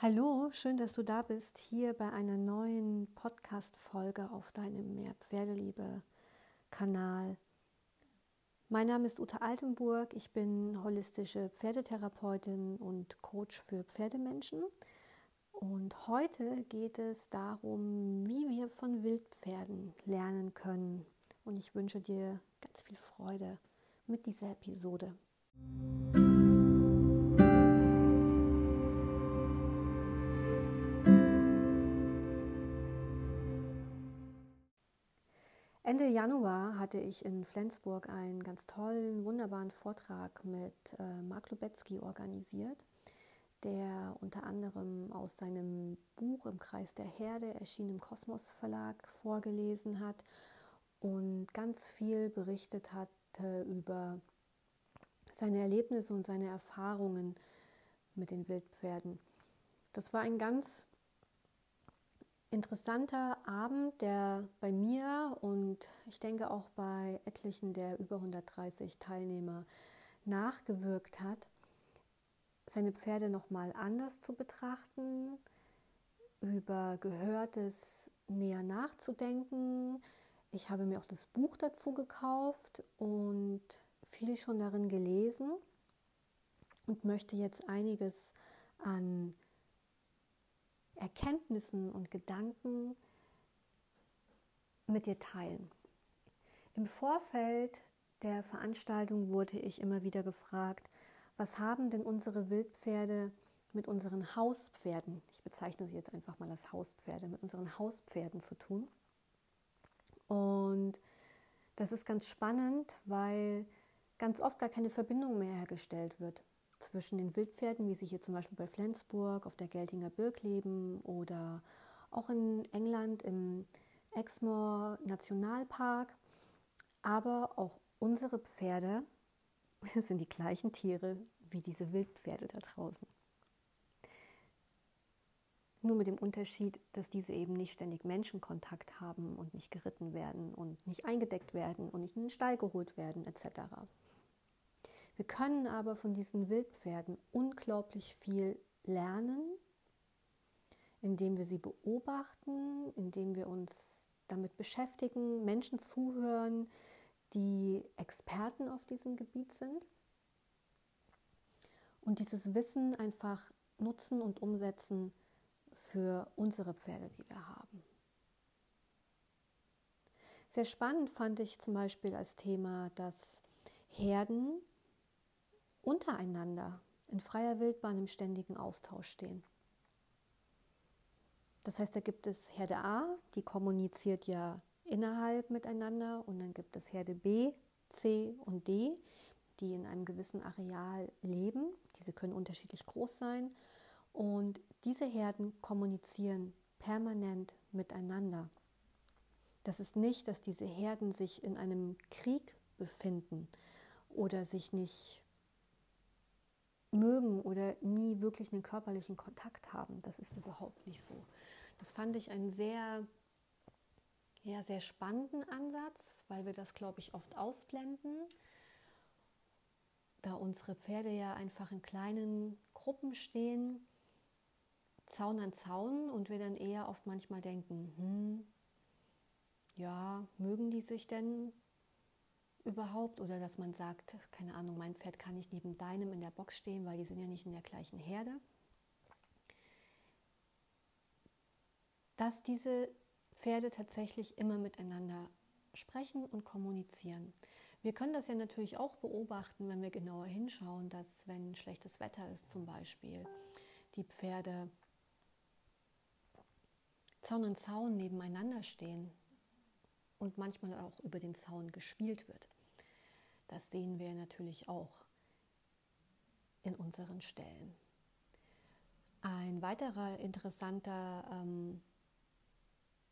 Hallo, schön, dass du da bist, hier bei einer neuen Podcast-Folge auf deinem Mehr Pferdeliebe-Kanal. Mein Name ist Ute Altenburg, ich bin holistische Pferdetherapeutin und Coach für Pferdemenschen. Und heute geht es darum, wie wir von Wildpferden lernen können. Und ich wünsche dir ganz viel Freude mit dieser Episode. Ende Januar hatte ich in Flensburg einen ganz tollen, wunderbaren Vortrag mit äh, Mark Lubetzky organisiert, der unter anderem aus seinem Buch Im Kreis der Herde, erschienen im Kosmos Verlag, vorgelesen hat und ganz viel berichtet hat äh, über seine Erlebnisse und seine Erfahrungen mit den Wildpferden. Das war ein ganz interessanter Abend, der bei mir und ich denke auch bei etlichen der über 130 Teilnehmer nachgewirkt hat, seine Pferde nochmal anders zu betrachten, über Gehörtes näher nachzudenken. Ich habe mir auch das Buch dazu gekauft und viel schon darin gelesen und möchte jetzt einiges an Erkenntnissen und Gedanken mit dir teilen. Im Vorfeld der Veranstaltung wurde ich immer wieder gefragt, was haben denn unsere Wildpferde mit unseren Hauspferden, ich bezeichne sie jetzt einfach mal als Hauspferde, mit unseren Hauspferden zu tun. Und das ist ganz spannend, weil ganz oft gar keine Verbindung mehr hergestellt wird zwischen den Wildpferden, wie sie hier zum Beispiel bei Flensburg auf der Geltinger Birk leben oder auch in England im Exmoor Nationalpark. Aber auch unsere Pferde sind die gleichen Tiere wie diese Wildpferde da draußen. Nur mit dem Unterschied, dass diese eben nicht ständig Menschenkontakt haben und nicht geritten werden und nicht eingedeckt werden und nicht in den Stall geholt werden etc. Wir können aber von diesen Wildpferden unglaublich viel lernen, indem wir sie beobachten, indem wir uns damit beschäftigen, Menschen zuhören, die Experten auf diesem Gebiet sind und dieses Wissen einfach nutzen und umsetzen für unsere Pferde, die wir haben. Sehr spannend fand ich zum Beispiel als Thema, dass Herden untereinander in freier Wildbahn im ständigen Austausch stehen. Das heißt, da gibt es Herde A, die kommuniziert ja innerhalb miteinander und dann gibt es Herde B, C und D, die in einem gewissen Areal leben. Diese können unterschiedlich groß sein und diese Herden kommunizieren permanent miteinander. Das ist nicht, dass diese Herden sich in einem Krieg befinden oder sich nicht mögen oder nie wirklich einen körperlichen Kontakt haben. Das ist überhaupt nicht so. Das fand ich einen sehr, ja, sehr spannenden Ansatz, weil wir das, glaube ich, oft ausblenden, da unsere Pferde ja einfach in kleinen Gruppen stehen, Zaun an Zaun und wir dann eher oft manchmal denken, hm, ja, mögen die sich denn überhaupt oder dass man sagt, keine Ahnung, mein Pferd kann nicht neben deinem in der Box stehen, weil die sind ja nicht in der gleichen Herde. Dass diese Pferde tatsächlich immer miteinander sprechen und kommunizieren. Wir können das ja natürlich auch beobachten, wenn wir genauer hinschauen, dass wenn schlechtes Wetter ist zum Beispiel, die Pferde Zaun an Zaun nebeneinander stehen und manchmal auch über den Zaun gespielt wird. Das sehen wir natürlich auch in unseren Stellen. Ein weiterer interessanter ähm,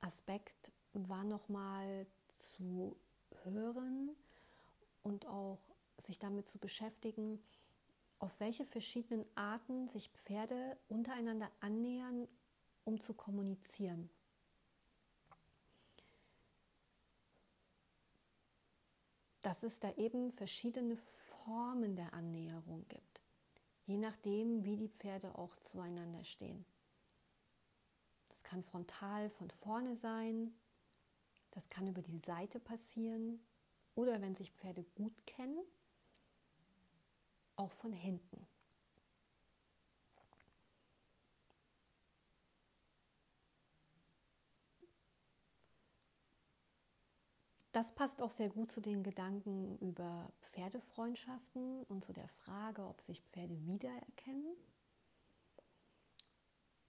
Aspekt war nochmal zu hören und auch sich damit zu beschäftigen, auf welche verschiedenen Arten sich Pferde untereinander annähern, um zu kommunizieren. Dass es da eben verschiedene Formen der Annäherung gibt. je nachdem, wie die Pferde auch zueinander stehen. Das kann frontal von vorne sein, das kann über die Seite passieren oder wenn sich Pferde gut kennen, auch von hinten. Das passt auch sehr gut zu den Gedanken über Pferdefreundschaften und zu der Frage, ob sich Pferde wiedererkennen.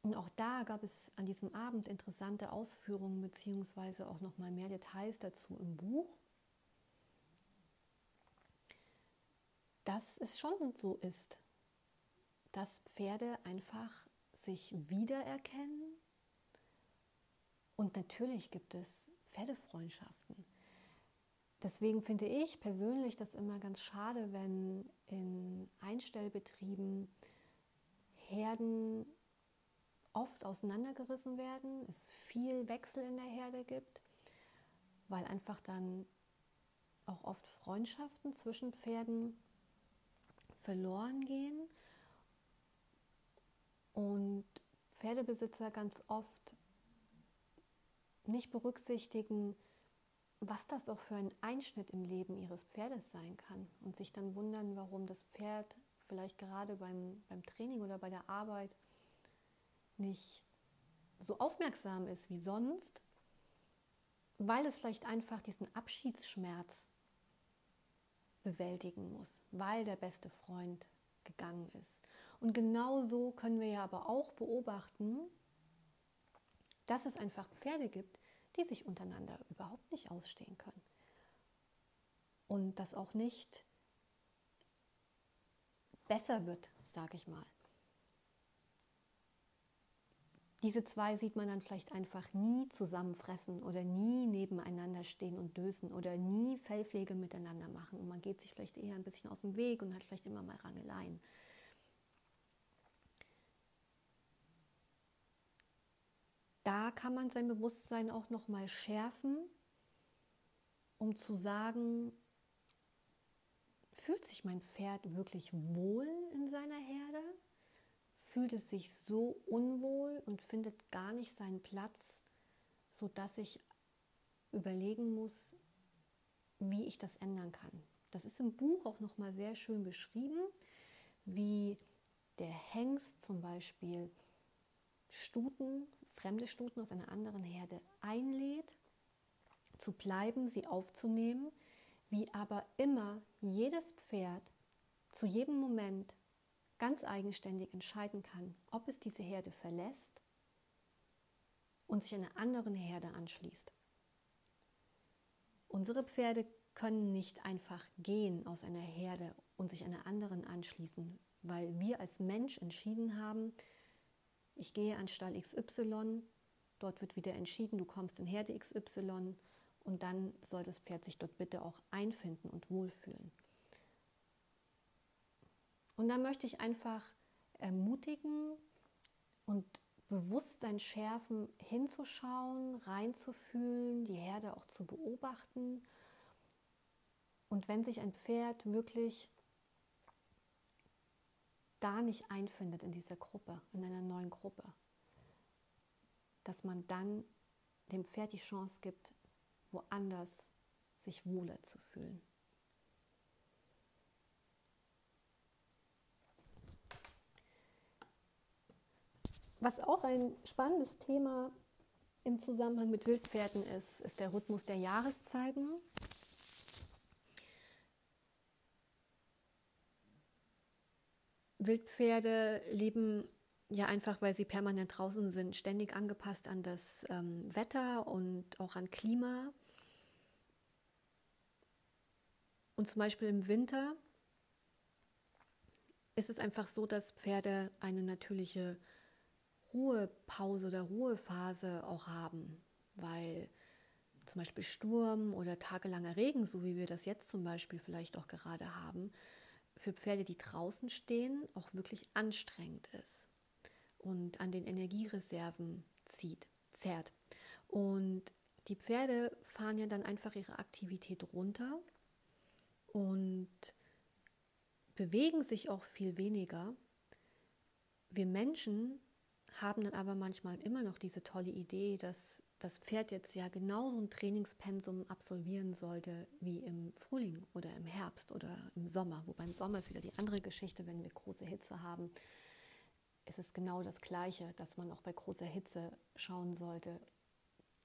Und auch da gab es an diesem Abend interessante Ausführungen beziehungsweise auch noch mal mehr Details dazu im Buch. Dass es schon so ist, dass Pferde einfach sich wiedererkennen. Und natürlich gibt es Pferdefreundschaften. Deswegen finde ich persönlich das immer ganz schade, wenn in Einstellbetrieben Herden oft auseinandergerissen werden, es viel Wechsel in der Herde gibt, weil einfach dann auch oft Freundschaften zwischen Pferden verloren gehen. Und Pferdebesitzer ganz oft nicht berücksichtigen, was das auch für ein Einschnitt im Leben ihres Pferdes sein kann und sich dann wundern, warum das Pferd vielleicht gerade beim, beim Training oder bei der Arbeit nicht so aufmerksam ist wie sonst, weil es vielleicht einfach diesen Abschiedsschmerz bewältigen muss, weil der beste Freund gegangen ist. Und genauso können wir ja aber auch beobachten, dass es einfach Pferde gibt, die sich untereinander überhaupt nicht ausstehen können. Und das auch nicht besser wird, sage ich mal. Diese zwei sieht man dann vielleicht einfach nie zusammenfressen oder nie nebeneinander stehen und dösen oder nie Fellpflege miteinander machen. Und man geht sich vielleicht eher ein bisschen aus dem Weg und hat vielleicht immer mal Rangeleien. Da kann man sein Bewusstsein auch noch mal schärfen, um zu sagen, fühlt sich mein Pferd wirklich wohl in seiner Herde? Fühlt es sich so unwohl und findet gar nicht seinen Platz, sodass ich überlegen muss, wie ich das ändern kann. Das ist im Buch auch noch mal sehr schön beschrieben, wie der Hengst zum Beispiel Stuten fremde Stuten aus einer anderen Herde einlädt, zu bleiben, sie aufzunehmen, wie aber immer jedes Pferd zu jedem Moment ganz eigenständig entscheiden kann, ob es diese Herde verlässt und sich einer anderen Herde anschließt. Unsere Pferde können nicht einfach gehen aus einer Herde und sich einer anderen anschließen, weil wir als Mensch entschieden haben, ich gehe an Stall XY, dort wird wieder entschieden, du kommst in Herde XY und dann soll das Pferd sich dort bitte auch einfinden und wohlfühlen. Und da möchte ich einfach ermutigen und Bewusstsein schärfen, hinzuschauen, reinzufühlen, die Herde auch zu beobachten. Und wenn sich ein Pferd wirklich da nicht einfindet in dieser Gruppe, in einer neuen Gruppe, dass man dann dem Pferd die Chance gibt, woanders sich wohler zu fühlen. Was auch ein spannendes Thema im Zusammenhang mit Wildpferden ist, ist der Rhythmus der Jahreszeiten. Wildpferde leben ja einfach, weil sie permanent draußen sind, ständig angepasst an das ähm, Wetter und auch an Klima. Und zum Beispiel im Winter ist es einfach so, dass Pferde eine natürliche Ruhepause oder Ruhephase auch haben, weil zum Beispiel Sturm oder tagelanger Regen, so wie wir das jetzt zum Beispiel vielleicht auch gerade haben, für Pferde, die draußen stehen, auch wirklich anstrengend ist und an den Energiereserven zieht, zerrt. Und die Pferde fahren ja dann einfach ihre Aktivität runter und bewegen sich auch viel weniger wir Menschen haben dann aber manchmal immer noch diese tolle Idee, dass das Pferd jetzt ja genauso ein Trainingspensum absolvieren sollte wie im Frühling oder im Herbst oder im Sommer. Wobei im Sommer ist wieder die andere Geschichte, wenn wir große Hitze haben, ist es genau das Gleiche, dass man auch bei großer Hitze schauen sollte,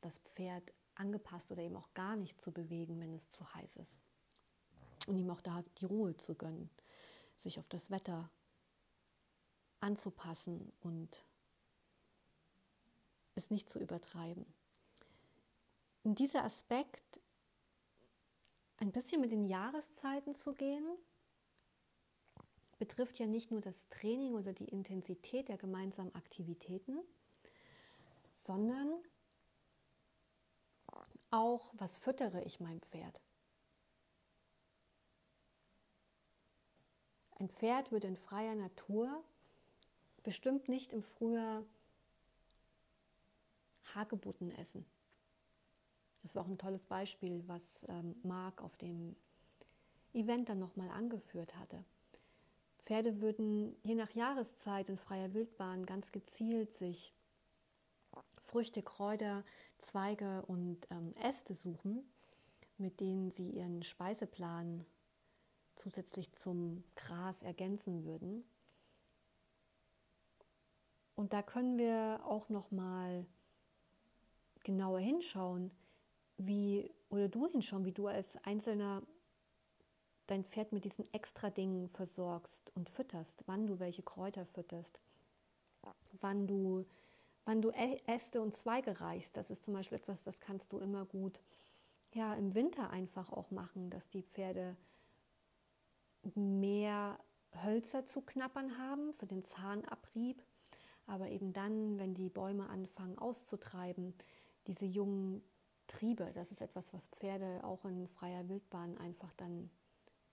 das Pferd angepasst oder eben auch gar nicht zu bewegen, wenn es zu heiß ist. Und ihm auch da die Ruhe zu gönnen, sich auf das Wetter anzupassen und es nicht zu übertreiben. Dieser Aspekt, ein bisschen mit den Jahreszeiten zu gehen, betrifft ja nicht nur das Training oder die Intensität der gemeinsamen Aktivitäten, sondern auch, was füttere ich meinem Pferd. Ein Pferd würde in freier Natur bestimmt nicht im Frühjahr Hagebutten essen. Das war auch ein tolles Beispiel, was ähm, Marc auf dem Event dann nochmal angeführt hatte. Pferde würden je nach Jahreszeit in freier Wildbahn ganz gezielt sich Früchte, Kräuter, Zweige und ähm, Äste suchen, mit denen sie ihren Speiseplan zusätzlich zum Gras ergänzen würden. Und da können wir auch noch mal genauer hinschauen, wie oder du hinschauen, wie du als Einzelner dein Pferd mit diesen extra Dingen versorgst und fütterst, wann du welche Kräuter fütterst, wann du, wann du Äste und Zweige reichst. Das ist zum Beispiel etwas, das kannst du immer gut ja, im Winter einfach auch machen, dass die Pferde mehr Hölzer zu knappern haben für den Zahnabrieb, aber eben dann, wenn die Bäume anfangen auszutreiben, diese jungen Triebe, das ist etwas, was Pferde auch in freier Wildbahn einfach dann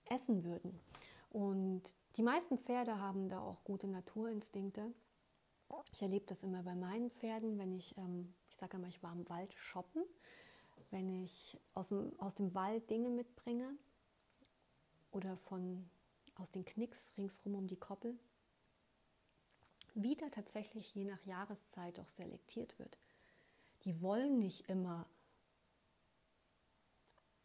essen würden. Und die meisten Pferde haben da auch gute Naturinstinkte. Ich erlebe das immer bei meinen Pferden, wenn ich, ähm, ich sage immer, ich war im Wald shoppen, wenn ich aus dem, aus dem Wald Dinge mitbringe oder von, aus den Knicks ringsrum um die Koppel, wieder tatsächlich je nach Jahreszeit auch selektiert wird die wollen nicht immer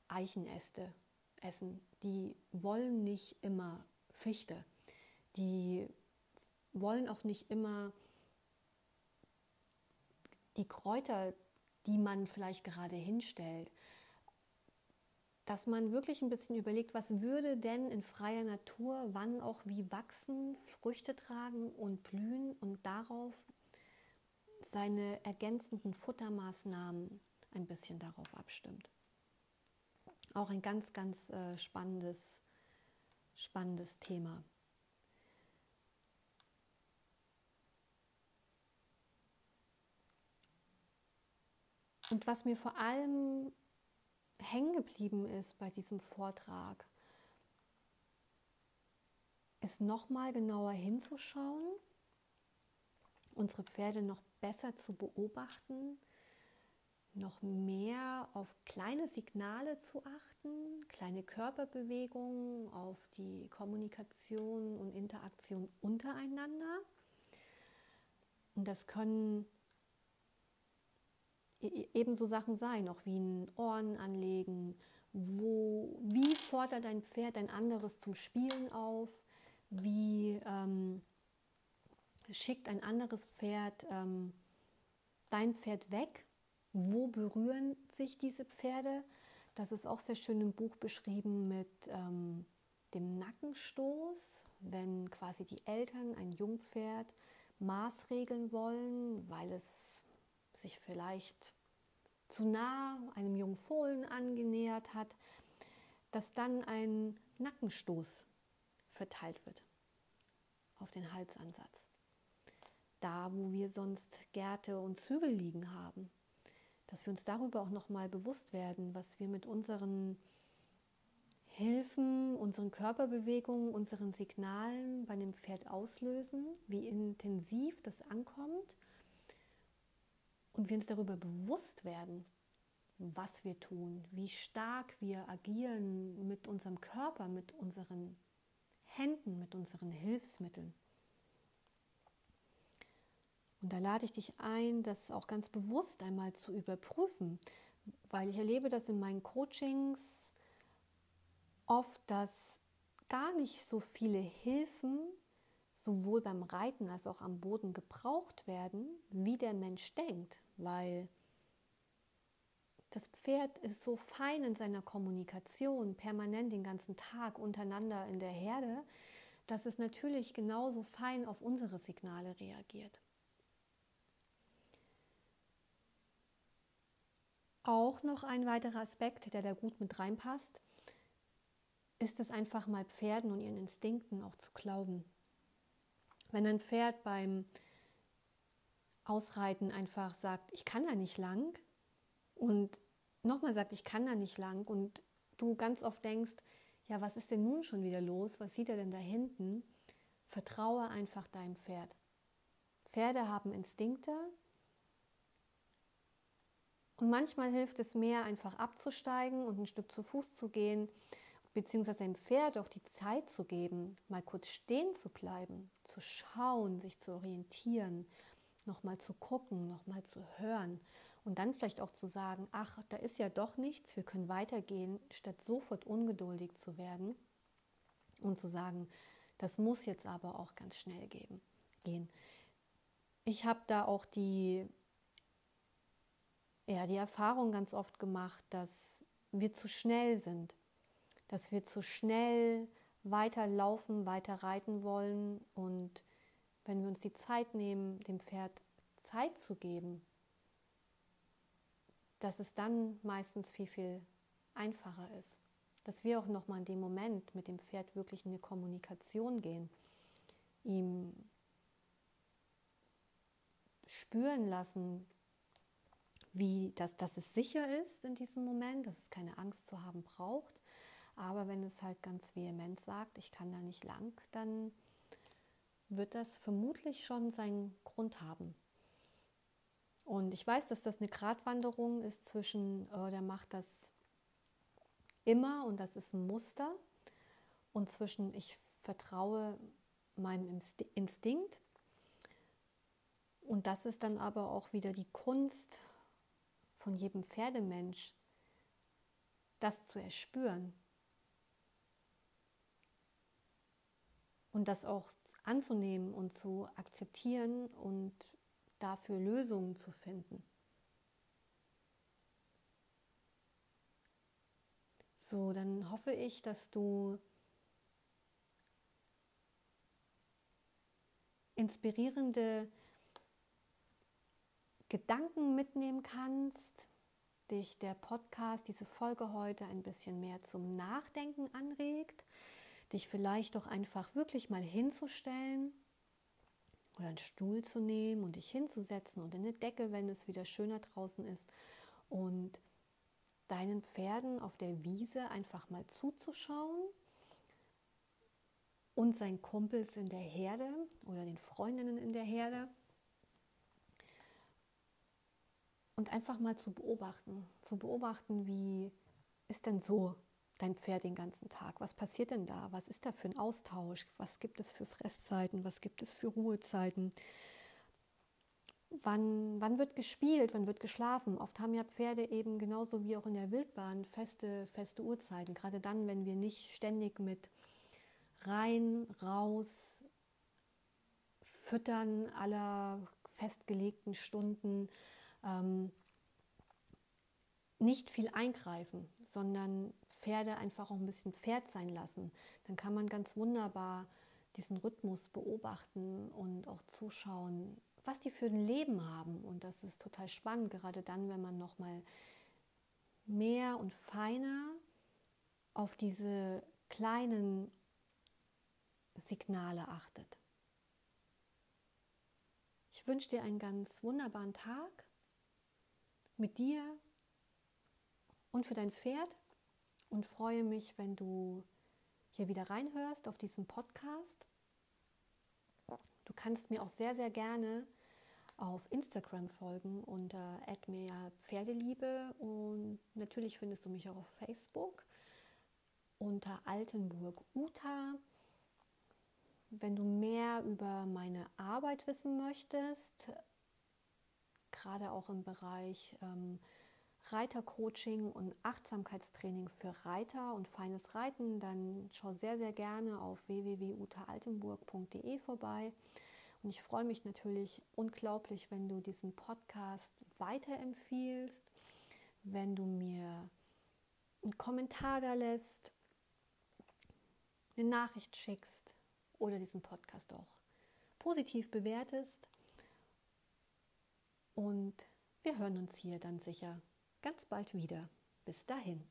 Eichenäste essen, die wollen nicht immer Fichte, die wollen auch nicht immer die Kräuter, die man vielleicht gerade hinstellt. Dass man wirklich ein bisschen überlegt, was würde denn in freier Natur wann auch wie wachsen, Früchte tragen und blühen und darauf seine ergänzenden Futtermaßnahmen ein bisschen darauf abstimmt. Auch ein ganz, ganz äh, spannendes, spannendes Thema. Und was mir vor allem hängen geblieben ist bei diesem Vortrag, ist nochmal genauer hinzuschauen, unsere Pferde noch besser zu beobachten, noch mehr auf kleine Signale zu achten, kleine Körperbewegungen, auf die Kommunikation und Interaktion untereinander. Und das können e-, e-, ebenso Sachen sein, auch wie ein Ohren anlegen, wo, wie fordert dein Pferd ein anderes zum Spielen auf, wie ähm, schickt ein anderes Pferd ähm, dein Pferd weg? Wo berühren sich diese Pferde? Das ist auch sehr schön im Buch beschrieben mit ähm, dem Nackenstoß, wenn quasi die Eltern ein Jungpferd maßregeln wollen, weil es sich vielleicht zu nah einem jungen Fohlen angenähert hat, dass dann ein Nackenstoß verteilt wird auf den Halsansatz da, wo wir sonst Gärte und Zügel liegen haben. Dass wir uns darüber auch nochmal bewusst werden, was wir mit unseren Hilfen, unseren Körperbewegungen, unseren Signalen bei dem Pferd auslösen, wie intensiv das ankommt. Und wir uns darüber bewusst werden, was wir tun, wie stark wir agieren mit unserem Körper, mit unseren Händen, mit unseren Hilfsmitteln Und da lade ich dich ein, das auch ganz bewusst einmal zu überprüfen, weil ich erlebe das in meinen Coachings oft, dass gar nicht so viele Hilfen sowohl beim Reiten als auch am Boden gebraucht werden, wie der Mensch denkt, weil das Pferd ist so fein in seiner Kommunikation, permanent den ganzen Tag untereinander in der Herde, dass es natürlich genauso fein auf unsere Signale reagiert. Auch noch ein weiterer Aspekt, der da gut mit reinpasst, ist es einfach mal Pferden und ihren Instinkten auch zu glauben. Wenn ein Pferd beim Ausreiten einfach sagt, ich kann da nicht lang und nochmal sagt, ich kann da nicht lang und du ganz oft denkst, ja, was ist denn nun schon wieder los? Was sieht er denn da hinten? Vertraue einfach deinem Pferd. Pferde haben Instinkte und manchmal hilft es mehr, einfach abzusteigen und ein Stück zu Fuß zu gehen, beziehungsweise dem Pferd auch die Zeit zu geben, mal kurz stehen zu bleiben, zu schauen, sich zu orientieren, nochmal zu gucken, nochmal zu hören und dann vielleicht auch zu sagen, ach, da ist ja doch nichts, wir können weitergehen, statt sofort ungeduldig zu werden und zu sagen, das muss jetzt aber auch ganz schnell geben, gehen. Ich habe da auch die, ja, die Erfahrung ganz oft gemacht, dass wir zu schnell sind, dass wir zu schnell weiterlaufen, weiter reiten wollen und wenn wir uns die Zeit nehmen, dem Pferd Zeit zu geben, dass es dann meistens viel, viel einfacher ist. Dass wir auch nochmal in dem Moment mit dem Pferd wirklich in eine Kommunikation gehen, ihm spüren lassen, wie das, dass es sicher ist in diesem Moment, dass es keine Angst zu haben braucht. Aber wenn es halt ganz vehement sagt, ich kann da nicht lang, dann wird das vermutlich schon seinen Grund haben. Und ich weiß, dass das eine Gratwanderung ist zwischen, äh, der macht das immer und das ist ein Muster, und zwischen, ich vertraue meinem Instinkt. Und das ist dann aber auch wieder die Kunst von jedem Pferdemensch, das zu erspüren. Und das auch anzunehmen und zu akzeptieren und dafür Lösungen zu finden. So, dann hoffe ich, dass du inspirierende Gedanken mitnehmen kannst, dich der Podcast, diese Folge heute ein bisschen mehr zum Nachdenken anregt, dich vielleicht doch einfach wirklich mal hinzustellen oder einen Stuhl zu nehmen und dich hinzusetzen und eine Decke, wenn es wieder schöner draußen ist und deinen Pferden auf der Wiese einfach mal zuzuschauen und seinen Kumpels in der Herde oder den Freundinnen in der Herde und einfach mal zu beobachten, zu beobachten, wie ist denn so dein Pferd den ganzen Tag? Was passiert denn da? Was ist da für ein Austausch? Was gibt es für Fresszeiten? Was gibt es für Ruhezeiten? Wann, wann wird gespielt? Wann wird geschlafen? Oft haben ja Pferde eben genauso wie auch in der Wildbahn feste, feste Uhrzeiten. Gerade dann, wenn wir nicht ständig mit rein, raus, füttern aller festgelegten Stunden ähm, nicht viel eingreifen, sondern Pferde einfach auch ein bisschen Pferd sein lassen, dann kann man ganz wunderbar diesen Rhythmus beobachten und auch zuschauen, was die für ein Leben haben. Und das ist total spannend, gerade dann, wenn man noch mal mehr und feiner auf diese kleinen Signale achtet. Ich wünsche dir einen ganz wunderbaren Tag mit dir und für dein Pferd und freue mich, wenn du hier wieder reinhörst auf diesen Podcast. Du kannst mir auch sehr, sehr gerne auf Instagram folgen unter Pferdeliebe und natürlich findest du mich auch auf Facebook unter Altenburg Uta. Wenn du mehr über meine Arbeit wissen möchtest, gerade auch im Bereich ähm, Reitercoaching und Achtsamkeitstraining für Reiter und feines Reiten, dann schau sehr, sehr gerne auf www.utaaltenburg.de vorbei. Und ich freue mich natürlich unglaublich, wenn du diesen Podcast weiterempfiehlst, wenn du mir einen Kommentar da lässt, eine Nachricht schickst oder diesen Podcast auch positiv bewertest. Und wir hören uns hier dann sicher ganz bald wieder. Bis dahin.